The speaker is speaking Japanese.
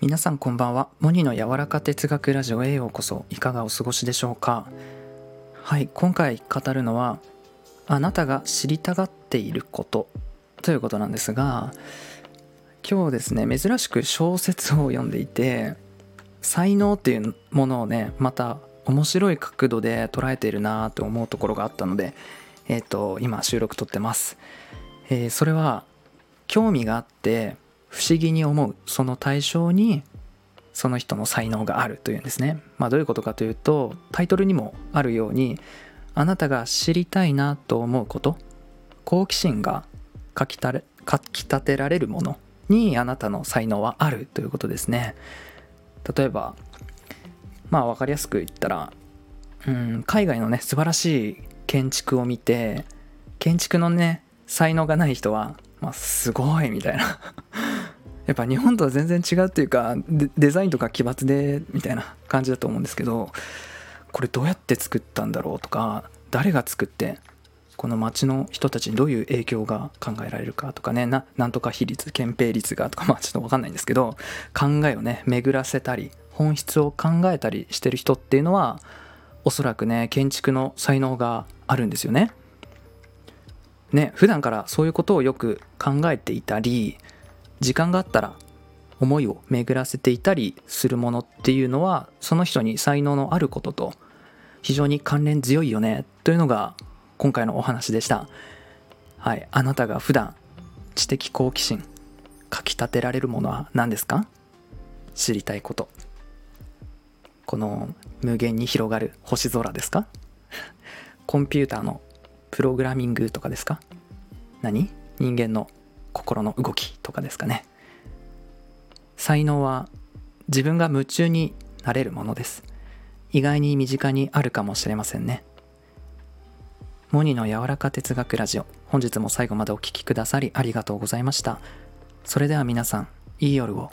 皆さんこんばんは。モニの柔らか哲学ラジオへようこそ。いかがお過ごしでしょうか？はい今回語るのはあなたが知りたがっていることということなんですが今日ですね珍しく小説を読んでいて才能っていうものをねまた面白い角度で捉えているなと思うところがあったのでえっ、ー、と今収録撮ってます、えー、それは興味があって不思議に思うその対象にその人の才能があるというんですね。まあどういうことかというとタイトルにもあるようにあなたが知りたいなと思うこと好奇心がかきたれかきたてられるものにあなたの才能はあるということですね。例えばまあ分かりやすく言ったらうん海外のね素晴らしい建築を見て建築のね才能がない人はまあすごいみたいなやっぱ日本とは全然違うっていうかデザインとか奇抜でみたいな感じだと思うんですけどこれどうやって作ったんだろうとか誰が作ってこの町の人たちにどういう影響が考えられるかとかねななんとか比率憲兵率がとかまあちょっと分かんないんですけど考えをね巡らせたり本質を考えたりしてる人っていうのはおそらくね建築の才能があるんですよね。ね普段からそういうことをよく考えていたり時間があったら思いを巡らせていたりするものっていうのはその人に才能のあることと非常に関連強いよねというのが今回のお話でした。はい。あなたが普段知的好奇心かきたてられるものは何ですか？知りたいこと。この無限に広がる星空ですか？コンピューターのプログラミングとかですか？何？人間の心の動きとかですかね。才能は自分が夢中になれるものです。意外に身近にあるかもしれませんね。モニの柔らか哲学ラジオ。本日も最後までお聴きくださりありがとうございました。それでは皆さんいい夜を。